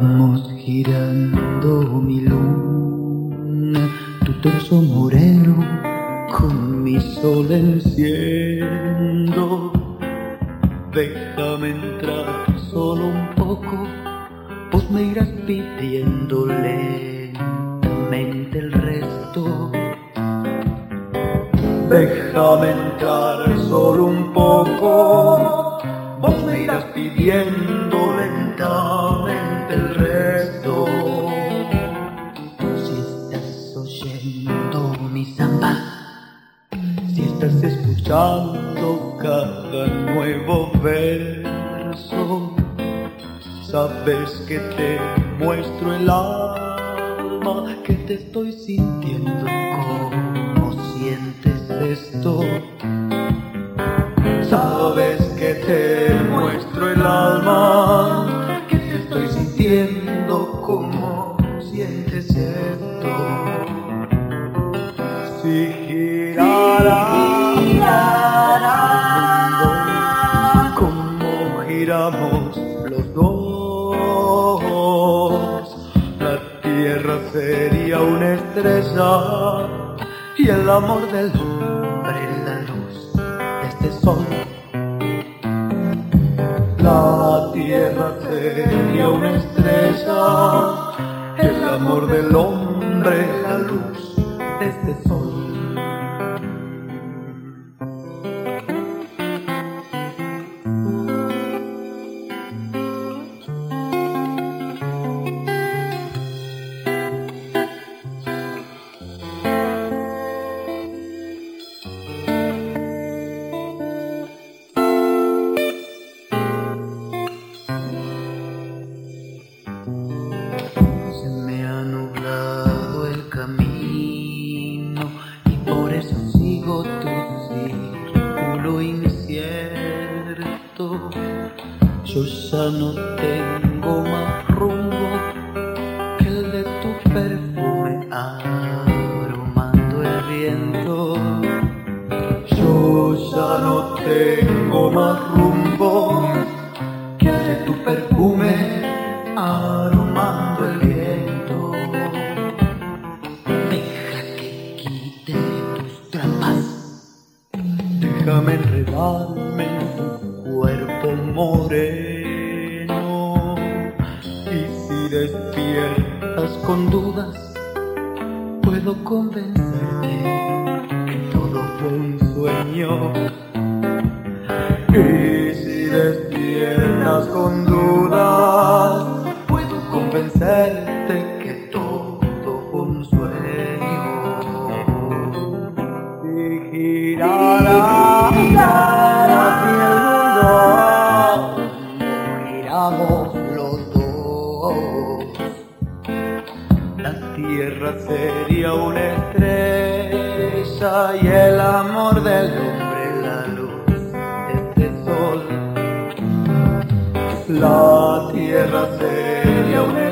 Vamos girando mi luna, tu torso moreno con mi sol enciendo. Déjame entrar solo un poco, vos me irás pidiendo lentamente el resto. Déjame entrar solo un poco, vos me irás pidiendo estás escuchando cada nuevo verso, sabes que te muestro el alma, que te estoy sintiendo como sientes esto. Sabes que te muestro el alma, que te estoy sintiendo como sientes esto. Si girara como giramos los dos, la tierra sería una estrella y el amor del hombre la luz de este sol. La tierra sería una estrella, el amor del hombre la luz de este sol. Ya no tengo más rumbo que el de tu perfume aromando el viento. Yo ya no tengo más rumbo que el de tu perfume aromando el viento. Deja que quite tus trampas, déjame enredarme en tu cuerpo moreno. Despiertas con dudas, puedo convencerte que todo fue un sueño. Y si despiertas con dudas, puedo convencerte que todo fue un sueño. Si girara así el mundo, giramos la tierra sería una estrella y el amor del hombre la luz de este sol. La tierra sería una